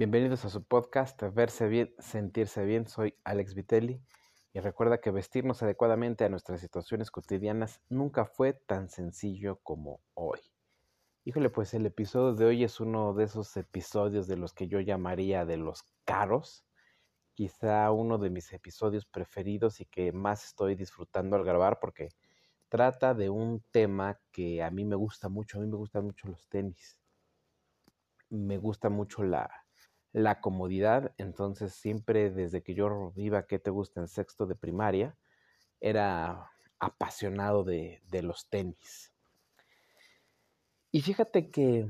Bienvenidos a su podcast Verse Bien, Sentirse Bien. Soy Alex Vitelli y recuerda que vestirnos adecuadamente a nuestras situaciones cotidianas nunca fue tan sencillo como hoy. Híjole, pues el episodio de hoy es uno de esos episodios de los que yo llamaría de los caros. Quizá uno de mis episodios preferidos y que más estoy disfrutando al grabar porque trata de un tema que a mí me gusta mucho. A mí me gustan mucho los tenis. Me gusta mucho la, la comodidad. Entonces siempre desde que yo iba, ¿qué te gusta? En sexto de primaria, era apasionado de, de los tenis. Y fíjate que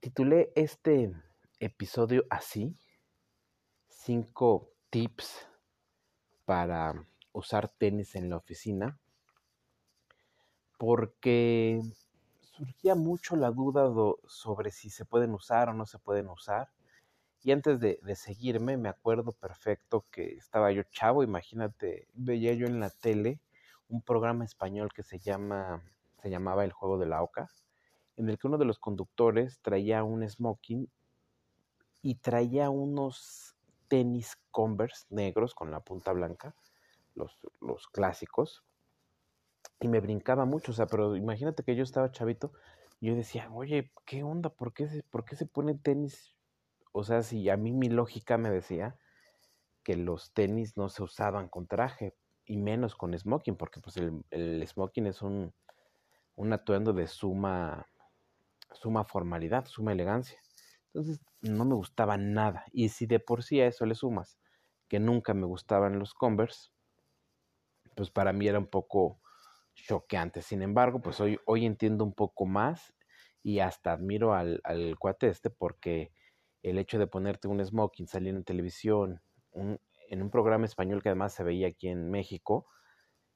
titulé este episodio así, cinco tips para usar tenis en la oficina, porque surgía mucho la duda sobre si se pueden usar o no se pueden usar. Y antes de, seguirme, me acuerdo perfecto que estaba yo chavo, imagínate, veía yo en la tele un programa español que se llama, se llamaba El Juego de la Oca, en el que uno de los conductores traía un smoking y traía unos tenis Converse negros con la punta blanca, los, los clásicos, y me brincaba mucho, o sea, pero imagínate que yo estaba chavito, y yo decía, oye, ¿qué onda? ¿Por qué se, por qué se ponen tenis o sea, si a mí mi lógica me decía que los tenis no se usaban con traje y menos con smoking, porque pues el, smoking es un, un atuendo de suma, suma formalidad, suma elegancia. Entonces no me gustaba nada. Y si de por sí a eso le sumas que nunca me gustaban los Converse, pues para mí era un poco choqueante. Sin embargo, pues hoy, hoy entiendo un poco más y hasta admiro al, al cuate este porque el hecho de ponerte un smoking, salir en televisión, en un programa español que además se veía aquí en México,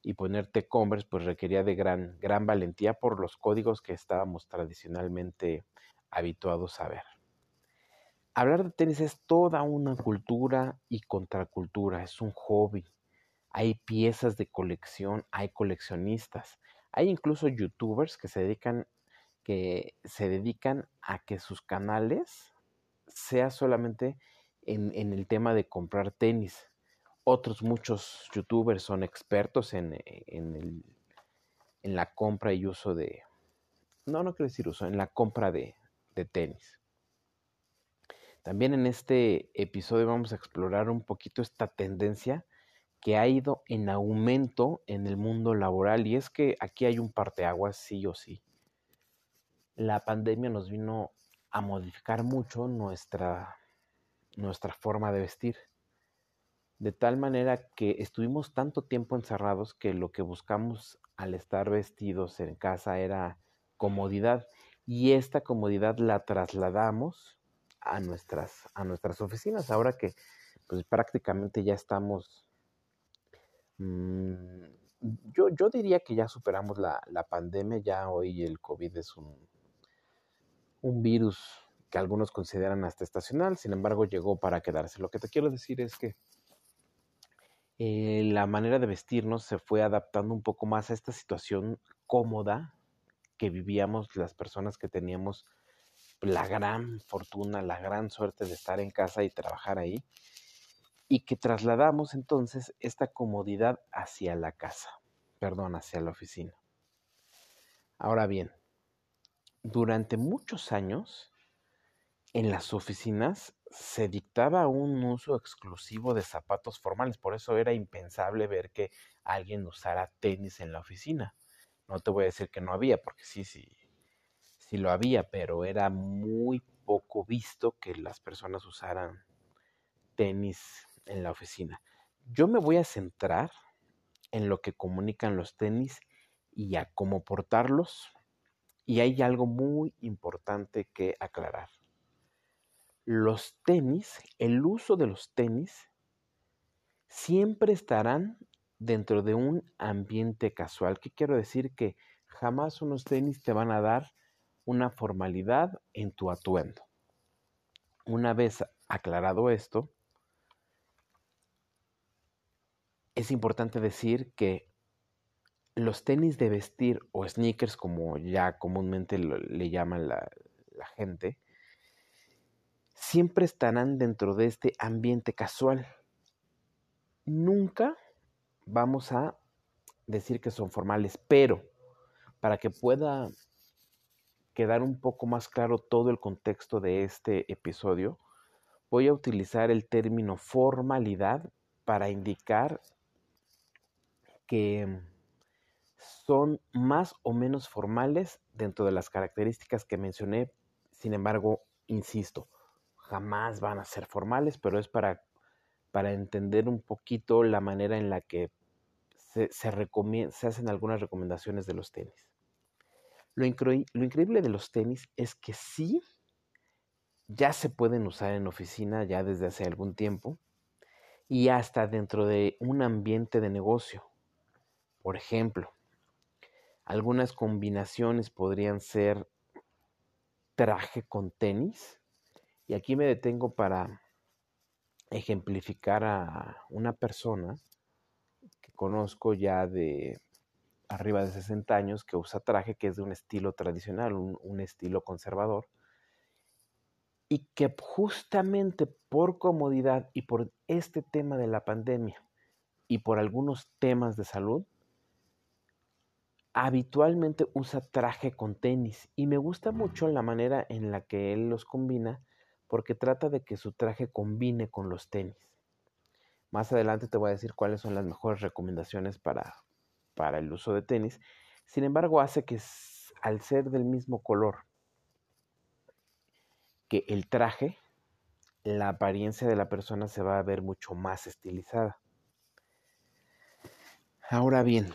y ponerte Converse, pues requería de gran, gran valentía por los códigos que estábamos tradicionalmente habituados a ver. Hablar de tenis es toda una cultura y contracultura, es un hobby. Hay piezas de colección, hay coleccionistas, hay incluso youtubers que se dedican, que se dedican a que sus canales sea solamente en, el tema de comprar tenis. Otros muchos youtubers son expertos en, en, la compra y uso de... No, no quiero decir uso, en la compra de, de tenis. También en este episodio vamos a explorar un poquito esta tendencia que ha ido en aumento en el mundo laboral y es que aquí hay un parteaguas sí o sí. La pandemia nos vino a modificar mucho nuestra, nuestra forma de vestir. De tal manera que estuvimos tanto tiempo encerrados que lo que buscamos al estar vestidos en casa era comodidad y esta comodidad la trasladamos a nuestras, a nuestras oficinas. Ahora que pues, prácticamente ya estamos, mm, yo, yo, diría que ya superamos la, la pandemia, ya hoy el COVID es un, un virus que algunos consideran hasta estacional, sin embargo llegó para quedarse. Lo que te quiero decir es que eh, la manera de vestirnos se fue adaptando un poco más a esta situación cómoda que vivíamos las personas que teníamos la gran fortuna, la gran suerte de estar en casa y trabajar ahí, y que trasladamos entonces esta comodidad hacia la casa, perdón, hacia la oficina. Ahora bien, durante muchos años, en las oficinas se dictaba un uso exclusivo de zapatos formales, por eso era impensable ver que alguien usara tenis en la oficina. No te voy a decir que no había, porque sí, sí, sí lo había, pero era muy poco visto que las personas usaran tenis en la oficina. Yo me voy a centrar en lo que comunican los tenis y a cómo portarlos y hay algo muy importante que aclarar. Los tenis, el uso de los tenis, siempre estarán dentro de un ambiente casual. ¿Qué quiero decir? Que jamás unos tenis te van a dar una formalidad en tu atuendo. Una vez aclarado esto, es importante decir que los tenis de vestir o sneakers, como ya comúnmente le llama la, la gente, siempre estarán dentro de este ambiente casual. Nunca vamos a decir que son formales, pero para que pueda quedar un poco más claro todo el contexto de este episodio, voy a utilizar el término formalidad para indicar que son más o menos formales dentro de las características que mencioné. Sin embargo, insisto, jamás van a ser formales, pero es para, para entender un poquito la manera en la que se, se, se hacen algunas recomendaciones de los tenis. Lo, lo increíble de los tenis es que sí, ya se pueden usar en oficina ya desde hace algún tiempo y hasta dentro de un ambiente de negocio. Por ejemplo, algunas combinaciones podrían ser traje con tenis. Y aquí me detengo para ejemplificar a una persona que conozco ya de arriba de 60 años que usa traje que es de un estilo tradicional, un, un estilo conservador. Y que justamente por comodidad y por este tema de la pandemia y por algunos temas de salud, habitualmente usa traje con tenis y me gusta mucho la manera en la que él los combina porque trata de que su traje combine con los tenis. Más adelante te voy a decir cuáles son las mejores recomendaciones para, para el uso de tenis. Sin embargo, hace que al ser del mismo color que el traje, la apariencia de la persona se va a ver mucho más estilizada. Ahora bien,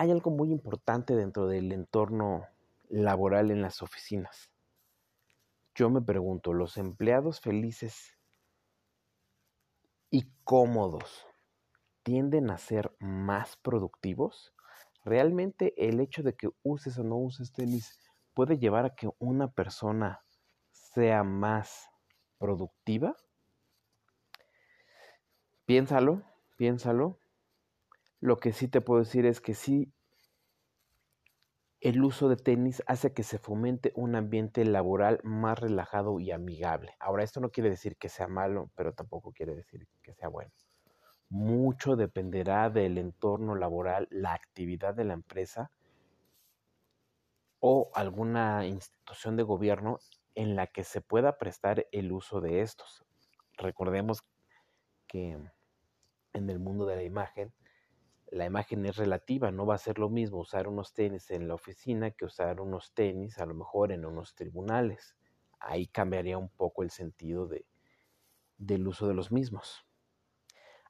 hay algo muy importante dentro del entorno laboral en las oficinas. Yo me pregunto, ¿los empleados felices y cómodos tienden a ser más productivos? ¿Realmente el hecho de que uses o no uses tenis puede llevar a que una persona sea más productiva? Piénsalo, piénsalo lo que sí te puedo decir es que sí, el uso de tenis hace que se fomente un ambiente laboral más relajado y amigable. Ahora, esto no quiere decir que sea malo, pero tampoco quiere decir que sea bueno. Mucho dependerá del entorno laboral, la actividad de la empresa o alguna institución de gobierno en la que se pueda prestar el uso de estos. Recordemos que en el mundo de la imagen la imagen es relativa, no va a ser lo mismo usar unos tenis en la oficina que usar unos tenis a lo mejor en unos tribunales. Ahí cambiaría un poco el sentido de, del uso de los mismos.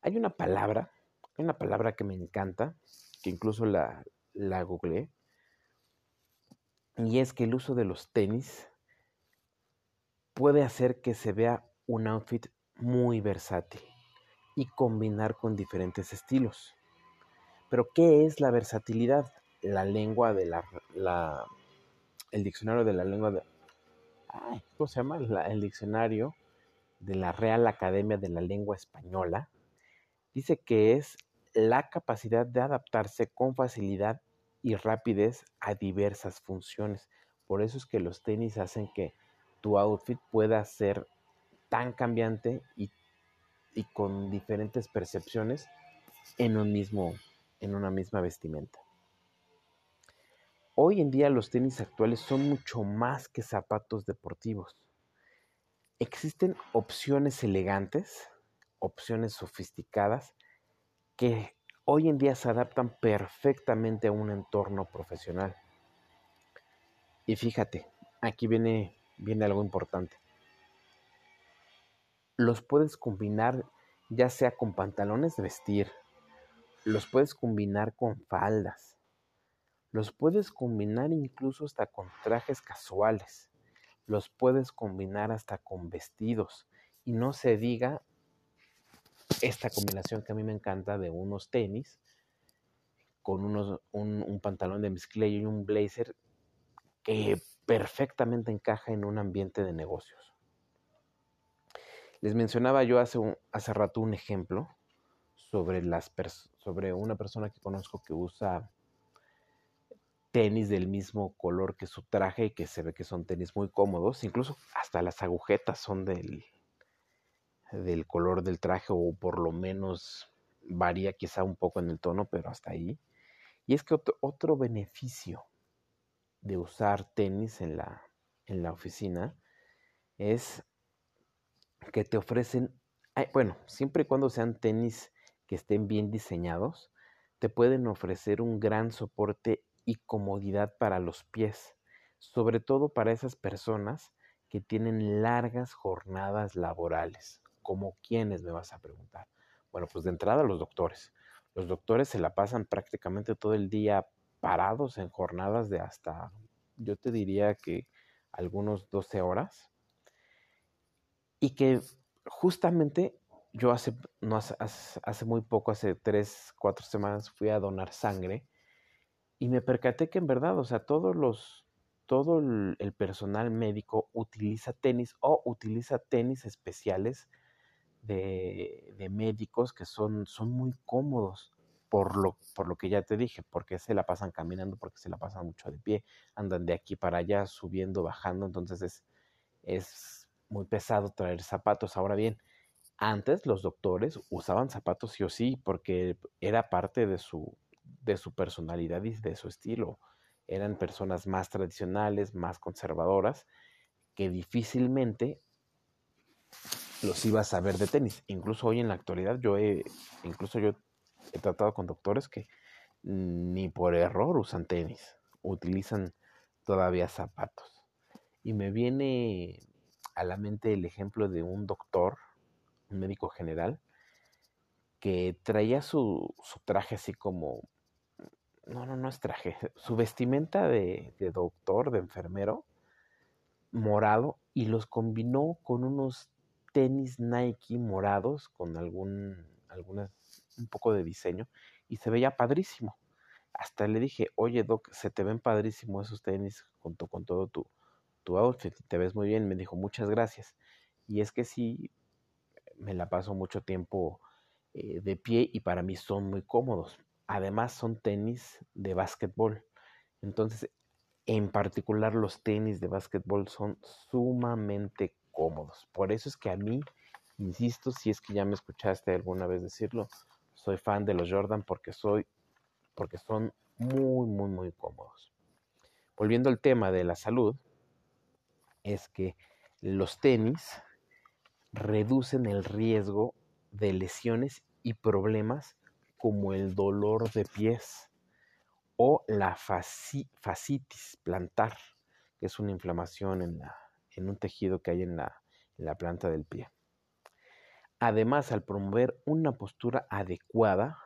Hay una palabra, hay una palabra que me encanta, que incluso la, la googleé, y es que el uso de los tenis puede hacer que se vea un outfit muy versátil y combinar con diferentes estilos. Pero ¿qué es la versatilidad? La lengua de la, el diccionario de la lengua de, ¿cómo se llama? el diccionario de la Real Academia de la Lengua Española dice que es la capacidad de adaptarse con facilidad y rapidez a diversas funciones. Por eso es que los tenis hacen que tu outfit pueda ser tan cambiante y, y con diferentes percepciones en un mismo en una misma vestimenta. Hoy en día los tenis actuales son mucho más que zapatos deportivos. Existen opciones elegantes, opciones sofisticadas, que hoy en día se adaptan perfectamente a un entorno profesional. Y fíjate, aquí viene, viene algo importante. Los puedes combinar ya sea con pantalones de vestir, los puedes combinar con faldas. Los puedes combinar incluso hasta con trajes casuales. Los puedes combinar hasta con vestidos. Y no se diga esta combinación que a mí me encanta de unos tenis con unos, un, pantalón de mezclilla y un blazer que perfectamente encaja en un ambiente de negocios. Les mencionaba yo hace, hace rato un ejemplo sobre, las sobre una persona que conozco que usa tenis del mismo color que su traje y que se ve que son tenis muy cómodos. Incluso hasta las agujetas son del, del color del traje o por lo menos varía quizá un poco en el tono, pero hasta ahí. Y es que otro, beneficio de usar tenis en la, en la oficina es que te ofrecen, bueno, siempre y cuando sean tenis que estén bien diseñados, te pueden ofrecer un gran soporte y comodidad para los pies, sobre todo para esas personas que tienen largas jornadas laborales, como quienes me vas a preguntar. Bueno, pues de entrada los doctores. Los doctores se la pasan prácticamente todo el día parados en jornadas de hasta, yo te diría que algunos 12 horas. Y que justamente yo hace, no hace, hace muy poco, hace 3, 4 semanas, fui a donar sangre y me percaté que en verdad, o sea, todos los, todo el personal médico utiliza tenis o utiliza tenis especiales de, médicos que son, son muy cómodos por lo, por lo que ya te dije, porque se la pasan caminando, porque se la pasan mucho de pie, andan de aquí para allá, subiendo, bajando, entonces es, es muy pesado traer zapatos. Ahora bien, antes los doctores usaban zapatos sí o sí, porque era parte de su, de su personalidad y de su estilo. Eran personas más tradicionales, más conservadoras, que difícilmente los iba a saber de tenis. Incluso hoy en la actualidad yo he, incluso yo he tratado con doctores que ni por error usan tenis, utilizan todavía zapatos. Y me viene a la mente el ejemplo de un doctor, un médico general, que traía su, su traje así como, no, no, no es traje, su vestimenta de, de doctor, de enfermero, morado, y los combinó con unos tenis Nike morados con algún, un poco de diseño y se veía padrísimo. Hasta le dije, oye Doc, se te ven padrísimo esos tenis con, con todo tu, tu outfit, te ves muy bien. Me dijo, muchas gracias. Y es que sí, me la paso mucho tiempo eh, de pie y para mí son muy cómodos. Además son tenis de básquetbol. Entonces, en particular los tenis de básquetbol son sumamente cómodos. Por eso es que a mí, insisto, si es que ya me escuchaste alguna vez decirlo, soy fan de los Jordan porque soy porque son muy muy muy cómodos. Volviendo al tema de la salud, es que los tenis reducen el riesgo de lesiones y problemas como el dolor de pies o la fascitis plantar, que es una inflamación en la en un tejido que hay en la, planta del pie. Además, al promover una postura adecuada,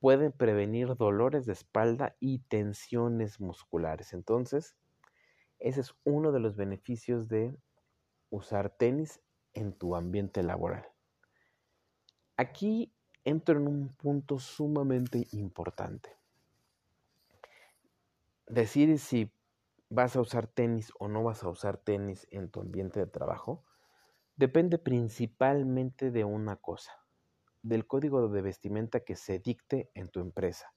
pueden prevenir dolores de espalda y tensiones musculares. Entonces, ese es uno de los beneficios de usar tenis en tu ambiente laboral. Aquí entro en un punto sumamente importante. Decir si vas a usar tenis o no vas a usar tenis en tu ambiente de trabajo depende principalmente de una cosa, del código de vestimenta que se dicte en tu empresa.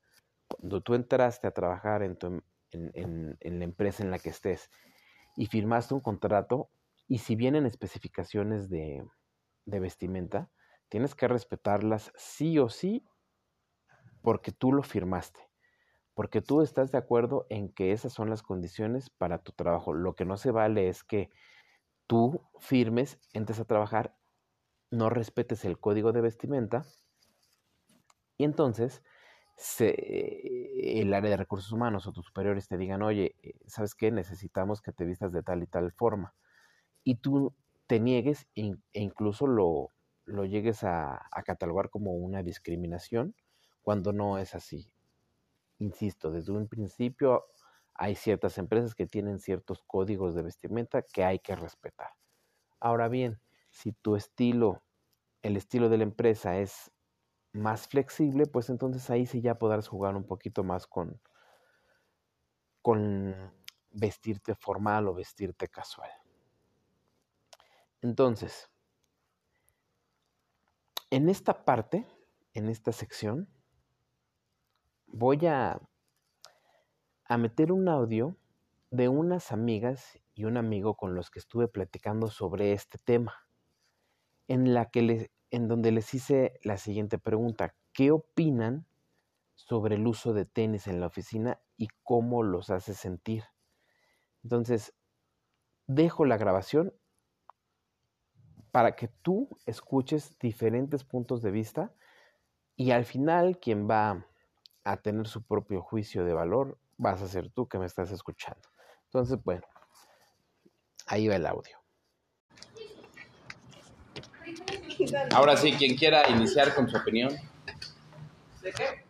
Cuando tú entraste a trabajar en, la empresa en la que estés y firmaste un contrato, y si vienen especificaciones de, vestimenta, tienes que respetarlas sí o sí porque tú lo firmaste porque tú estás de acuerdo en que esas son las condiciones para tu trabajo. Lo que no se vale es que tú firmes, entres a trabajar, no respetes el código de vestimenta y entonces el área de recursos humanos o tus superiores te digan, oye, eh, ¿sabes qué? Necesitamos que te vistas de tal y tal forma. Y tú te niegues e incluso lo, lo llegues a catalogar como una discriminación cuando no es así insisto, desde un principio hay ciertas empresas que tienen ciertos códigos de vestimenta que hay que respetar. Ahora bien, si tu estilo, el estilo de la empresa es más flexible, pues entonces ahí sí ya podrás jugar un poquito más con, con vestirte formal o vestirte casual. Entonces, en esta parte, en esta sección, voy a, a meter un audio de unas amigas y un amigo con los que estuve platicando sobre este tema, en, la que en donde les hice la siguiente pregunta. ¿Qué opinan sobre el uso de tenis en la oficina y cómo los hace sentir? Entonces, dejo la grabación para que tú escuches diferentes puntos de vista y al final quien va a tener su propio juicio de valor vas a ser tú que me estás escuchando. Entonces, bueno, ahí va el audio. Ahora sí, quien quiera iniciar con su opinión. ¿De qué?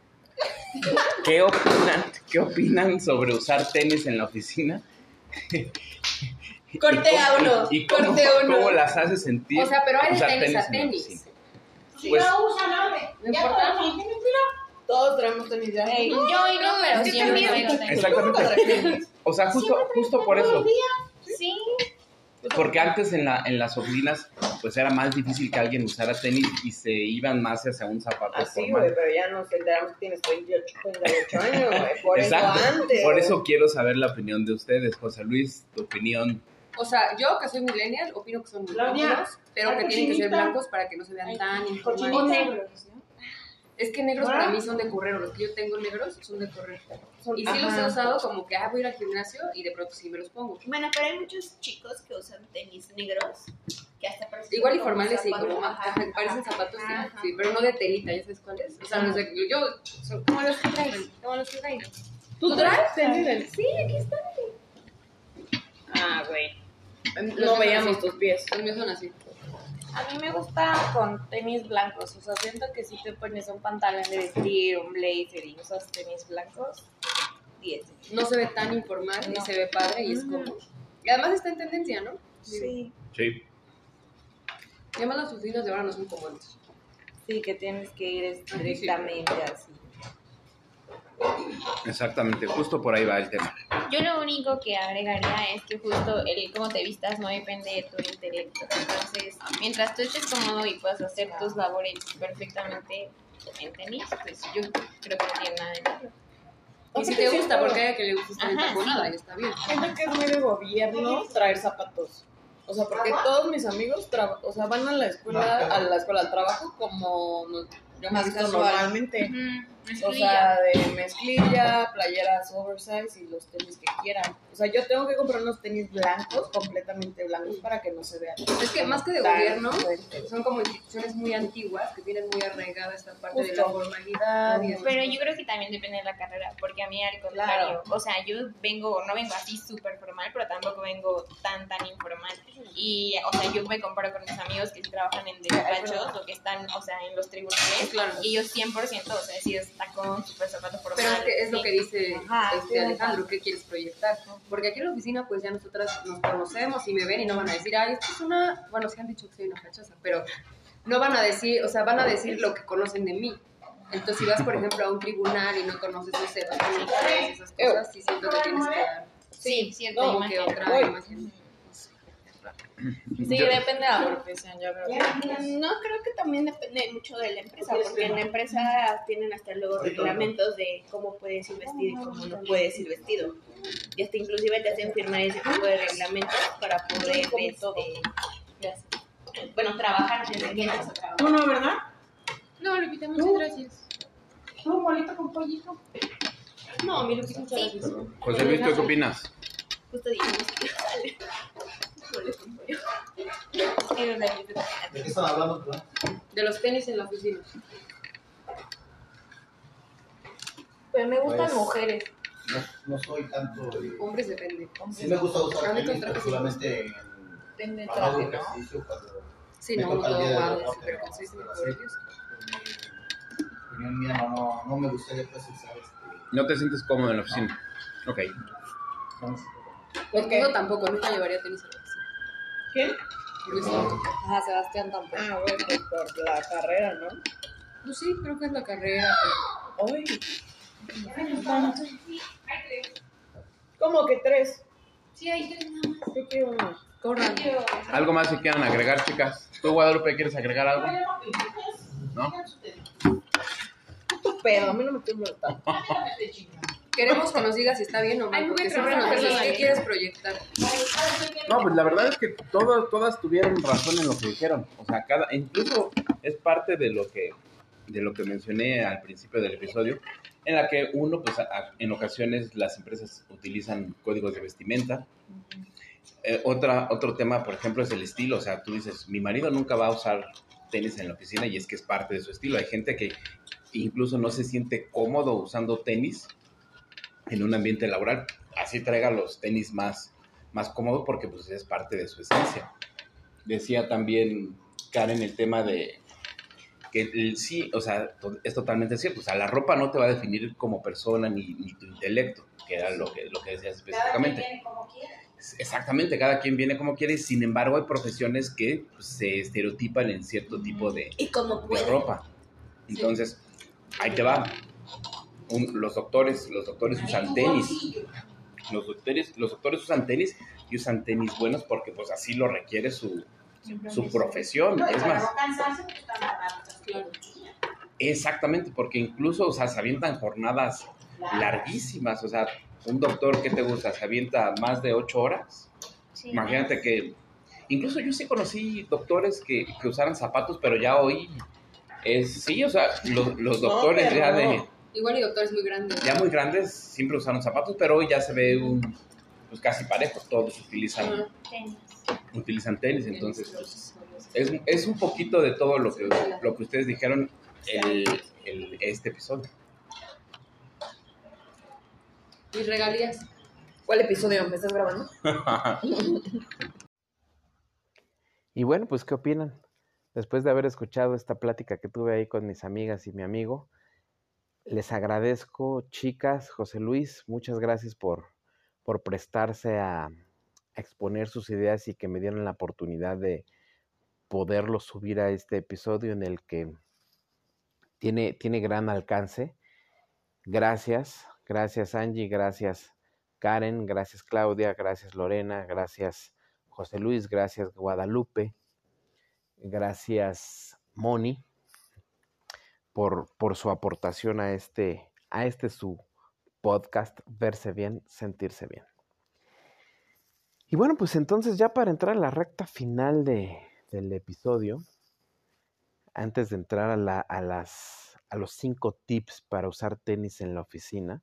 ¿Qué opinan, ¿Qué opinan sobre usar tenis en la oficina? Corte ¿Y a cómo- uno. ¿Y cómo, corte a uno. cómo las hace sentir? O sea, pero hay de tenis a tenis. oficina? Si Pues- no usan, hombre. No Ya importa. todos tienen Todos traemos tenis ya. Ey, yo hoy no, pero que siempre también- traigo tenis. Exactamente. O sea, justo, justo por eso. Sí. Porque antes en, la, en las oficinas, pues era más difícil que alguien usara tenis y se iban más hacia un zapato Así, formal. güey, pero ya nos enteramos que tienes 38, 38 años, güey. Por Exacto. eso antes. Por eso quiero saber la opinión de ustedes. José Luis, tu opinión. O sea, yo que soy millennial, opino que son muy cómodos, pero que tienen que ser blancos para que no se vean tan Cochinita. informales. negros. Es que negros ¿Ah? para mí son de correr, o los que yo tengo negros son de correr. Son- Y sí los he usado como que, ah, voy a ir al gimnasio y de pronto sí me los pongo. Bueno, pero hay muchos chicos que usan tenis negros que hasta parecen Igual y como formales sí, como ajá, ajá, parecen ajá. zapatos, sí, Ajá. sí, pero no de telita, ¿ya sabes cuáles? O sea, los de, yo, son como los que traen, como los que traen. ¿Tú traes Sí, aquí están. Ah, güey. Los No veíamos así. tus pies. Los míos son así. A mí me gusta con tenis blancos, o sea, siento que si te pones un pantalón de vestir, un blazer y usas tenis blancos, 10. No se ve tan informal y No. se ve padre y es como... Y además está en tendencia, ¿no? Sí. Sí. Y además las oficinas de ahora no son como antes. Sí, que tienes que ir estrictamente así. Exactamente. Justo por ahí va el tema. Yo lo único que agregaría es que justo el cómo te vistas no depende de tu intelecto. Entonces, mientras tú estés cómodo y puedas hacer tus labores perfectamente en tenis, pues yo creo que no tiene nada de malo. Y si te gusta, porque hay a que le gusta estar entaconada y está bien. Siento que es muy de gobierno traer zapatos. O sea, porque todos mis amigos o sea, van a la escuela, a la escuela al trabajo como yo me Más visto casual. Normalmente. O sea, de mezclilla, playeras oversize y los tenis que quieran. O sea, yo tengo que comprar unos tenis blancos, completamente blancos, para que no se vean. Es que más que de gobierno, fuertes. son como instituciones muy antiguas que tienen muy arraigada esta parte de la Justo. formalidad. Y Pero yo creo que también depende de la carrera, porque a mí al contrario, o sea, yo vengo, no vengo así súper formal, pero tampoco vengo tan, tan informal. Y, o sea, yo me comparo con mis amigos que trabajan en despachos o que están, o sea, en los tribunales, Claro. y ellos 100%, o sea, sí es tacón, súper zapato formal. Pero es, que es lo que dice Ajá, este, Alejandro, ¿qué quieres proyectar? Porque aquí en la oficina, pues ya nosotras nos conocemos y me ven y no van a decir, ay, esto es una. Bueno, sí han dicho que soy una fachosa, pero no van a decir, o sea, van a decir lo que conocen de mí. Entonces, si vas, por ejemplo, a un tribunal y no conoces, no las comunidades y esas cosas, sí siento que tienes que dar Sí, no, como que otra imagen. Sí, depende de la profesión, yo creo. No, creo que también depende mucho de la empresa, porque en la empresa tienen hasta luego reglamentos de cómo puedes ir vestido y cómo no puedes ir vestido. Y hasta inclusive te hacen firmar ese tipo de reglamentos para poder, este, bueno, trabajar desde que entras a trabajar. Tú no, ¿verdad? No, Lupita, muchas gracias. Tú, bolito con pollito. No, mi Lupita, muchas gracias. José Luis, ¿tú qué opinas? Justo dijimos que sale. Con no ¿De qué están hablando? perdón? De los tenis en la oficina. Pero me gustan Pues- mujeres. No, no soy tanto de... Hombres depende. Sí me gusta usar tenis, con traje pero solamente en... Depende traje, ¿no? Sí, me no, no, ¿no? consciente, Pero por sí, Dios. en mi opinión mía no, no, no me gustaría pues usar este... No te sientes cómodo en la oficina. Ok. no, Pues qué? yo tampoco, nunca llevaría tenis a la oficina. ¿Quién? Luis, Ajá, Sebastián tampoco. Ah, güey, pues por la carrera, ¿no? Pues sí, creo que es la carrera. Ay. ¿Cómo que tres? Sí, hay tres nada más. Yo quiero una. Corran. ¿Algo más que quieran agregar, chicas? ¿Tú, Guadalupe, quieres agregar algo? ¿No? Tu pedo, a mí no me estoy molestando. Queremos que nos digas si está bien o mal, muy porque siempre bien, nos dices, perdóname. ¿qué quieres proyectar? No, pues la verdad es que todas, todas tuvieron razón en lo que dijeron. O sea, cada, incluso es parte de lo que, de lo que mencioné al principio del episodio, en la que uno, pues a- a- en ocasiones las empresas utilizan códigos de vestimenta. Eh, otra, otro tema, por ejemplo, es el estilo. O sea, tú dices, mi marido nunca va a usar tenis en la oficina y es que es parte de su estilo. Hay gente que incluso no se siente cómodo usando tenis en un ambiente laboral. Así traiga los tenis más, más cómodos porque pues es parte de su esencia. Decía también Karen el tema de que el- sí, o sea, es totalmente cierto. O sea, la ropa no te va a definir como persona ni, ni tu intelecto, que era lo que, lo que decías específicamente. Exactamente, cada quien viene como quiere, sin embargo hay profesiones que pues, se estereotipan en cierto tipo de, Y como de ropa. Entonces, ahí te va. Un- los doctores, los doctores usan tenis. Los doctores, los doctores usan tenis y usan tenis buenos porque pues así lo requiere su, su profesión. No, es más, no cansarse, pues están. Claro. exactamente, porque incluso, o sea, se avientan jornadas larguísimas. O sea, un doctor que te gusta, se avienta más de ocho horas. Sí. Imagínate que, incluso yo sí conocí doctores que, que usaran zapatos, pero ya hoy es, sí, o sea, los, los doctores ya de, Igual y doctores muy grandes. ya muy grandes siempre usaron zapatos, pero hoy ya se ve un, pues casi parejo, todos utilizan, Ajá. Tenis. utilizan tenis, entonces pues, es, es un poquito de todo lo que, lo que ustedes dijeron el, el- este episodio. ¿Y regalías? ¿Cuál episodio me estás grabando? Y bueno, pues ¿qué opinan? Después de haber escuchado esta plática que tuve ahí con mis amigas y mi amigo, les agradezco, chicas, José Luis, muchas gracias por, por prestarse a, exponer sus ideas y que me dieron la oportunidad de poderlo subir a este episodio en el que tiene, tiene gran alcance. Gracias, gracias Angie, gracias Karen, gracias Claudia, gracias Lorena, gracias José Luis, gracias Guadalupe, gracias Moni por, por su aportación a este, a este su podcast, Verse Bien, Sentirse Bien. Y bueno, pues entonces ya para entrar a la recta final de, del episodio, antes de entrar a, la- a las, a los cinco tips para usar tenis en la oficina,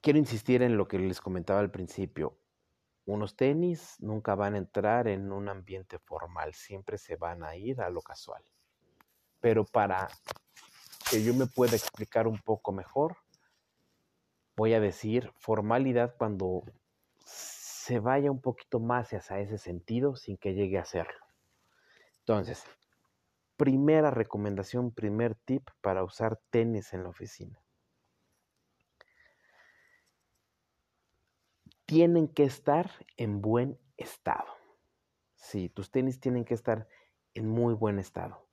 quiero insistir en lo que les comentaba al principio. Unos tenis nunca van a entrar en un ambiente formal, siempre se van a ir a lo casual. Pero para que yo me pueda explicar un poco mejor, voy a decir formalidad cuando se vaya un poquito más hacia ese sentido sin que llegue a serlo. Entonces, primera recomendación, primer tip para usar tenis en la oficina. Tienen que estar en buen estado. Sí, tus tenis tienen que estar en muy buen estado.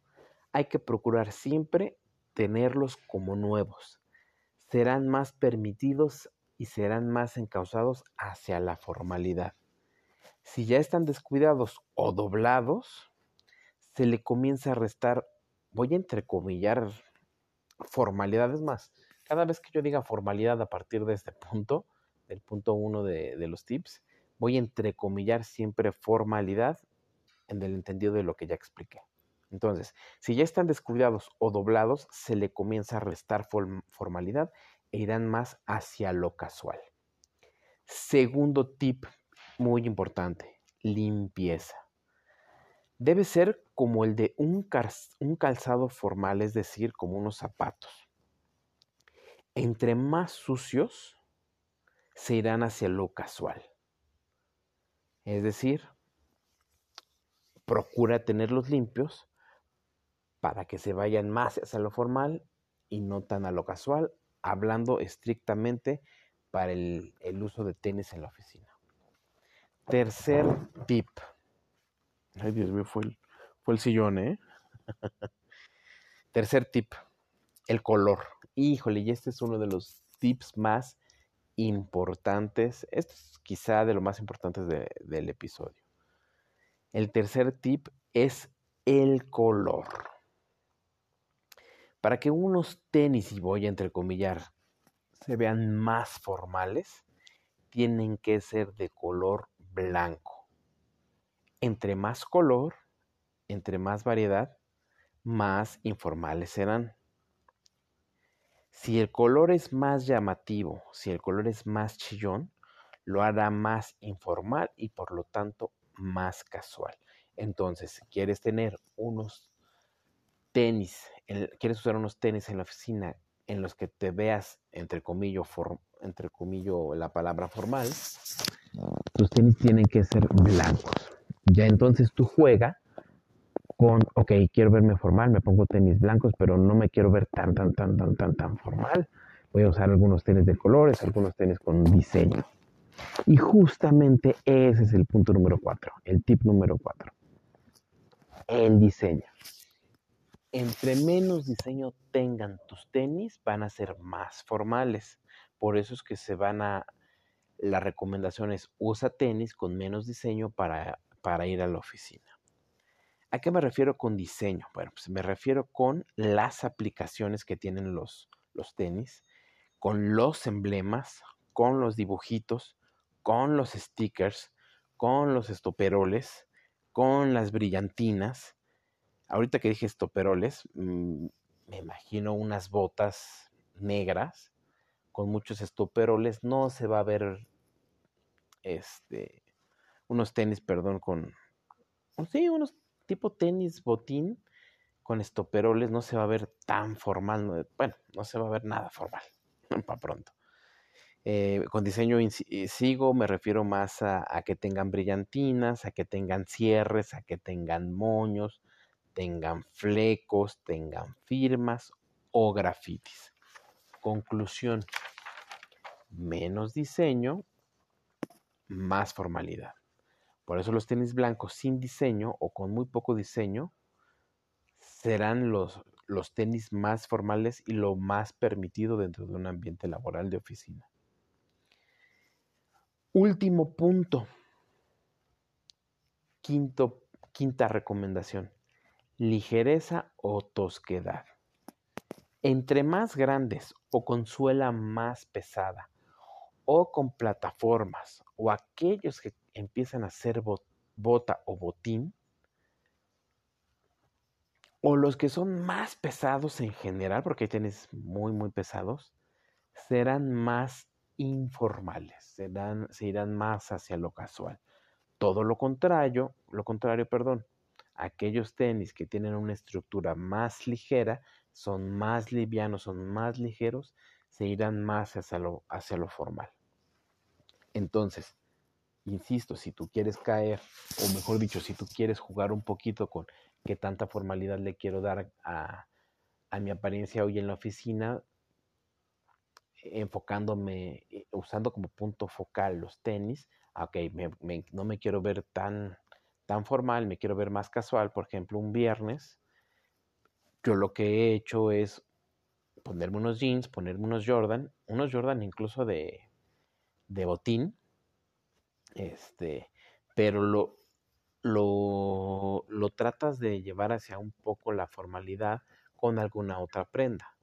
Hay que procurar siempre tenerlos como nuevos. Serán más permitidos y serán más encausados hacia la formalidad. Si ya están descuidados o doblados, se le comienza a restar, voy a entrecomillar formalidades más. Cada vez que yo diga formalidad a partir de este punto, del punto uno de, los tips, voy a entrecomillar siempre formalidad en el entendido de lo que ya expliqué. Entonces, si ya están descuidados o doblados, se le comienza a restar form- formalidad e irán más hacia lo casual. Segundo tip muy importante, limpieza. Debe ser como el de un calzado formal, es decir, como unos zapatos. Entre más sucios, se irán hacia lo casual. Es decir, procura tenerlos limpios para que se vayan más hacia lo formal y no tan a lo casual, hablando estrictamente para el, el uso de tenis en la oficina. Tercer tip. Ay, Dios mío, fue el, fue el sillón, ¿eh? Tercer tip, el color. Híjole, y este es uno de los tips más importantes. Esto es quizá de lo más importantes de- del episodio. El tercer tip es el color. Para que unos tenis, y voy a entrecomillar, se vean más formales, tienen que ser de color blanco. Entre más color, entre más variedad, más informales serán. Si el color es más llamativo, si el color es más chillón, lo hará más informal y por lo tanto más casual. Entonces, si quieres tener unos tenis, quieres usar unos tenis en la oficina en los que te veas, entre comillas, entre comillas, la palabra formal, tus tenis tienen que ser blancos. Ya entonces tú juega con, ok, quiero verme formal, me pongo tenis blancos, pero no me quiero ver tan, tan, tan, tan, tan, tan formal. Voy a usar algunos tenis de colores, algunos tenis con diseño. Y justamente ese es el punto número cuatro, el tip número cuatro. El diseño. Entre menos diseño tengan tus tenis, van a ser más formales. Por eso es que se van a... La recomendación es usa tenis con menos diseño para, para ir a la oficina. ¿A qué me refiero con diseño? Bueno, pues me refiero con las aplicaciones que tienen los, los tenis, con los emblemas, con los dibujitos, con los stickers, con los estoperoles, con las brillantinas. Ahorita que dije estoperoles, mm, me imagino unas botas negras con muchos estoperoles. No se va a ver este unos tenis, perdón, con sí, unos tipo tenis botín con estoperoles no se va a ver tan formal, bueno, no se va a ver nada formal, para pronto. Eh, con diseño eh, sigo, me refiero más a, que tengan brillantinas, a que tengan cierres, a que tengan moños, tengan flecos, tengan firmas o grafitis. Conclusión, menos diseño, más formalidad. Por eso los tenis blancos sin diseño o con muy poco diseño serán los, los tenis más formales y lo más permitido dentro de un ambiente laboral de oficina. Último punto. Quinto, quinta recomendación. Ligereza o tosquedad. Entre más grandes o con suela más pesada o con plataformas o aquellos que empiezan a ser bota o botín o los que son más pesados en general, porque hay tenis muy, muy pesados, serán más informales, serán, se irán más hacia lo casual. Todo lo contrario, lo contrario, perdón, aquellos tenis que tienen una estructura más ligera, son más livianos, son más ligeros, se irán más hacia lo, hacia lo formal. Entonces, insisto, si tú quieres caer, o mejor dicho, si tú quieres jugar un poquito con qué tanta formalidad le quiero dar a, a mi apariencia hoy en la oficina, enfocándome, eh, usando como punto focal los tenis, ah, ok, no me quiero ver tan, tan formal, me quiero ver más casual, por ejemplo, un viernes, yo lo que he hecho es ponerme unos jeans, ponerme unos Jordan, unos Jordan incluso de, de botín, este, pero lo, lo, lo tratas de llevar hacia un poco la formalidad con alguna otra prenda.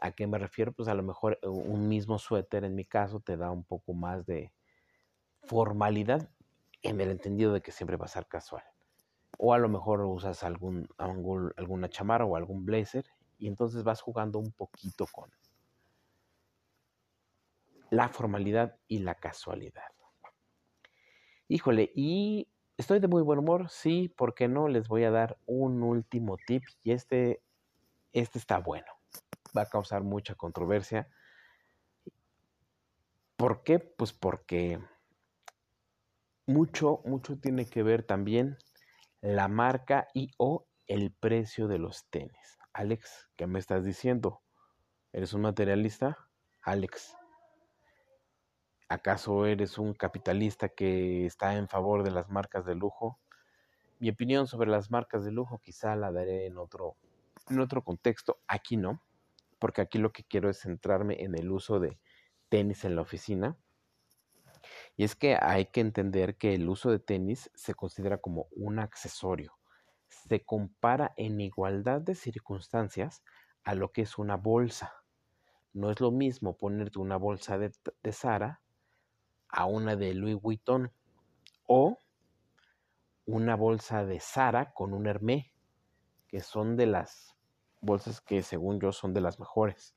¿A qué me refiero? Pues a lo mejor eh, un mismo suéter en mi caso te da un poco más de formalidad en el entendido de que siempre va a ser casual. O a lo mejor usas algún, alguna chamarra o algún blazer y entonces vas jugando un poquito con la formalidad y la casualidad. Híjole, y estoy de muy buen humor, sí, ¿por qué no? Les voy a dar un último tip y este, este está bueno va a causar mucha controversia. ¿Por qué? Pues porque mucho, mucho tiene que ver también la marca y o el precio de los tenis. Alex, ¿qué me estás diciendo? ¿Eres un materialista? Alex, ¿acaso eres un capitalista que está en favor de las marcas de lujo? Mi opinión sobre las marcas de lujo quizá la daré en otro, en otro contexto. Aquí no porque aquí lo que quiero es centrarme en el uso de tenis en la oficina. Y es que hay que entender que el uso de tenis se considera como un accesorio. Se compara en igualdad de circunstancias a lo que es una bolsa. No es lo mismo ponerte una bolsa de, de Sara a una de Louis Vuitton o una bolsa de Sara con un Hermé, que son de las bolsas que según yo son de las mejores.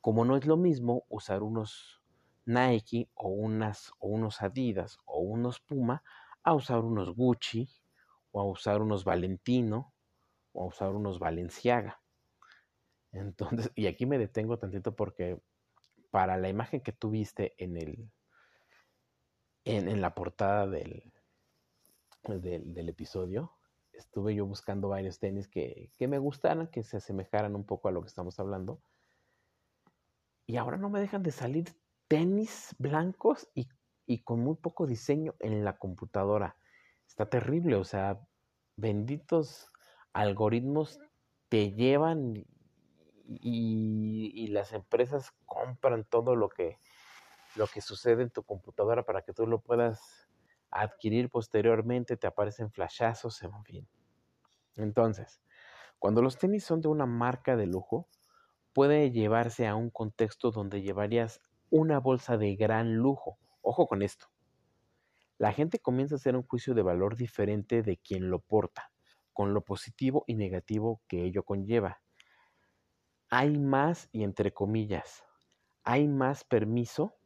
Como no es lo mismo usar unos Nike o, unas, o unos Adidas o unos Puma a usar unos Gucci o a usar unos Valentino o a usar unos Valenciaga. Entonces, y aquí me detengo tantito porque para la imagen que tuviste en el en, en la portada del, del, episodio, estuve yo buscando varios tenis que, que me gustaran, que se asemejaran un poco a lo que estamos hablando. Y ahora no me dejan de salir tenis blancos y, y con muy poco diseño en la computadora. Está terrible, o sea, benditos algoritmos te llevan y, y, las empresas compran todo lo que, lo que sucede en tu computadora para que tú lo puedas adquirir posteriormente, te aparecen flashazos, en fin. Entonces, cuando los tenis son de una marca de lujo, puede llevarse a un contexto donde llevarías una bolsa de gran lujo. Ojo con esto. La gente comienza a hacer un juicio de valor diferente de quien lo porta, con lo positivo y negativo que ello conlleva. Hay más, y entre comillas, hay más permiso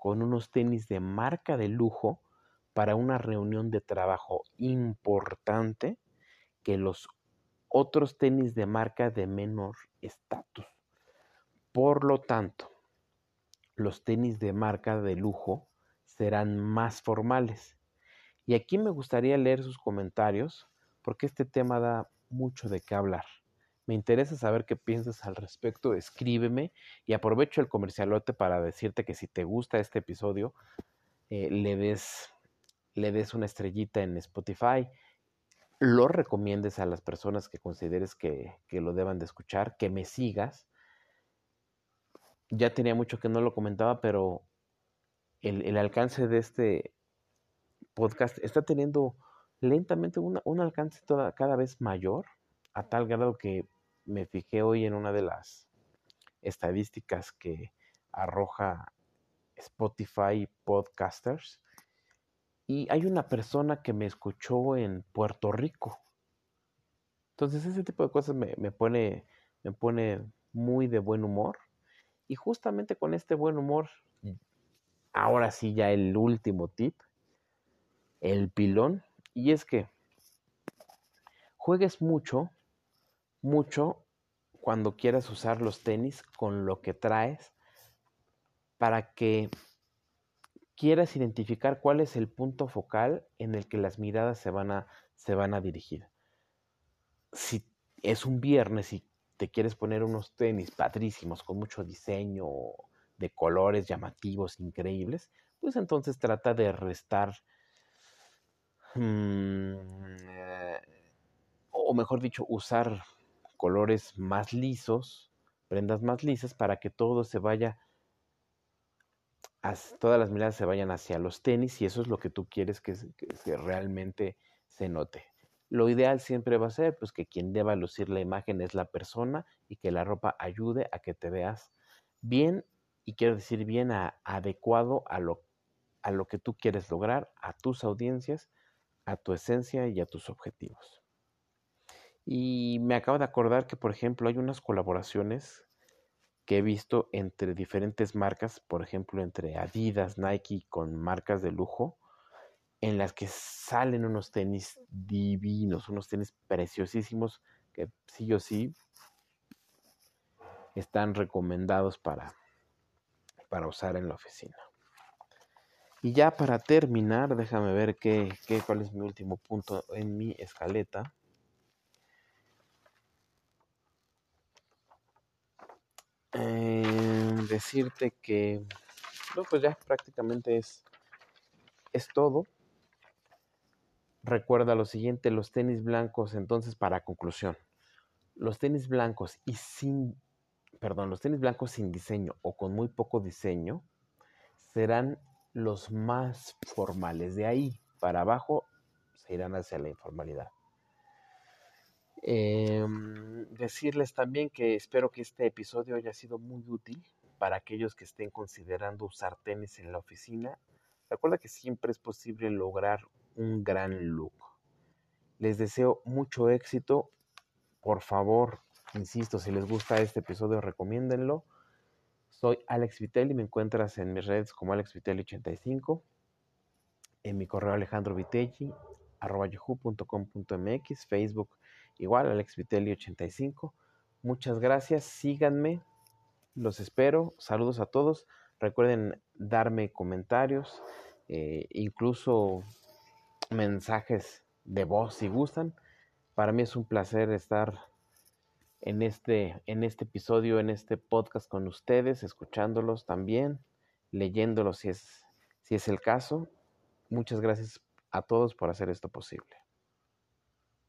con unos tenis de marca de lujo para una reunión de trabajo importante que los otros tenis de marca de menor estatus. Por lo tanto, los tenis de marca de lujo serán más formales. Y aquí me gustaría leer sus comentarios porque este tema da mucho de qué hablar. Me interesa saber qué piensas al respecto. Escríbeme y aprovecho el comercialote para decirte que si te gusta este episodio, eh, le, des, le des una estrellita en Spotify, lo recomiendes a las personas que consideres que, que lo deban de escuchar, que me sigas ya tenía mucho que no lo comentaba, pero el, el alcance de este podcast está teniendo lentamente un alcance cada vez mayor, a tal grado que me fijé hoy en una de las estadísticas que arroja Spotify Podcasters. Y hay una persona que me escuchó en Puerto Rico. Entonces ese tipo de cosas me, me pone, me pone muy de buen humor y justamente con este buen humor, ahora sí ya el último tip, el pilón, y es que juegues mucho, mucho cuando quieras usar los tenis con lo que traes para que quieras identificar cuál es el punto focal en el que las miradas se van a, se van a dirigir. Si es un viernes y te quieres poner unos tenis padrísimos con mucho diseño, de colores llamativos, increíbles, pues entonces trata de restar, mmm, o mejor dicho, usar colores más lisos, prendas más lisas, para que todo se vaya, todas las miradas se vayan hacia los tenis y eso es lo que tú quieres que, realmente se note. Lo ideal siempre va a ser pues que quien deba lucir la imagen es la persona y que la ropa ayude a que te veas bien y quiero decir bien adecuado a lo, a lo que tú quieres lograr, a tus audiencias, a tu esencia y a tus objetivos. Y me acabo de acordar que, por ejemplo, hay unas colaboraciones que he visto entre diferentes marcas, por ejemplo, entre Adidas, Nike, con marcas de lujo, en las que salen unos tenis divinos, unos tenis preciosísimos que sí o sí están recomendados para, para usar en la oficina. Y ya para terminar, déjame ver qué, qué, cuál es mi último punto en mi escaleta. Eh, decirte que, no, pues ya prácticamente es, es todo. Recuerda lo siguiente, los tenis blancos, entonces para conclusión, los tenis blancos y sin, perdón, los tenis blancos sin diseño o con muy poco diseño serán los más formales. De ahí para abajo se irán hacia la informalidad. Em, decirles también que espero que este episodio haya sido muy útil para aquellos que estén considerando usar tenis en la oficina. Recuerda que siempre es posible lograr un gran look. Les deseo mucho éxito. Por favor, insisto, si les gusta este episodio, recomiéndenlo. Soy Alex Vitelli, me encuentras en mis redes como Alex Vitelli85, en mi correo Alejandro Vitelli, arroba Facebook igual, Alex Vitelli85. Muchas gracias, síganme, los espero, saludos a todos. Recuerden darme comentarios, eh, incluso mensajes de voz si gustan. Para mí es un placer estar en este, en este episodio, en este podcast con ustedes, escuchándolos también, leyéndolos si es, si es el caso. Muchas gracias a todos por hacer esto posible.